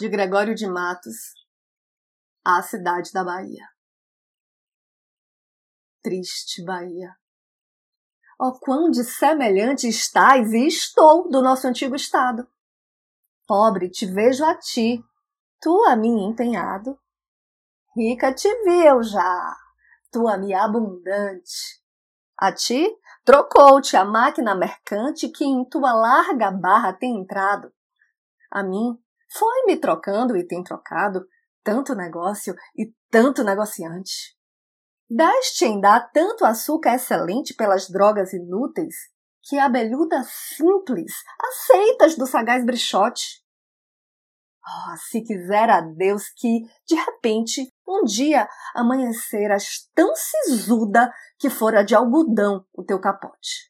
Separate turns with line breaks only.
de Gregório de Matos, a cidade da Bahia. Triste Bahia. Oh, quão dissemelhante estás e estou do nosso antigo estado. Pobre te vejo a ti, tu a mim empenhado. Rica te vi eu já, tu a mim abundante. A ti trocou-te a máquina mercante que em tua larga barra tem entrado. A mim foi-me trocando e tem trocado tanto negócio e tanto negociante. Daste em dar tanto açúcar excelente pelas drogas inúteis que a abelhuda simples aceitas do sagaz brichote. Oh, se quisera Deus que, de repente, um dia amanheceras tão sisuda que fora de algodão o teu capote.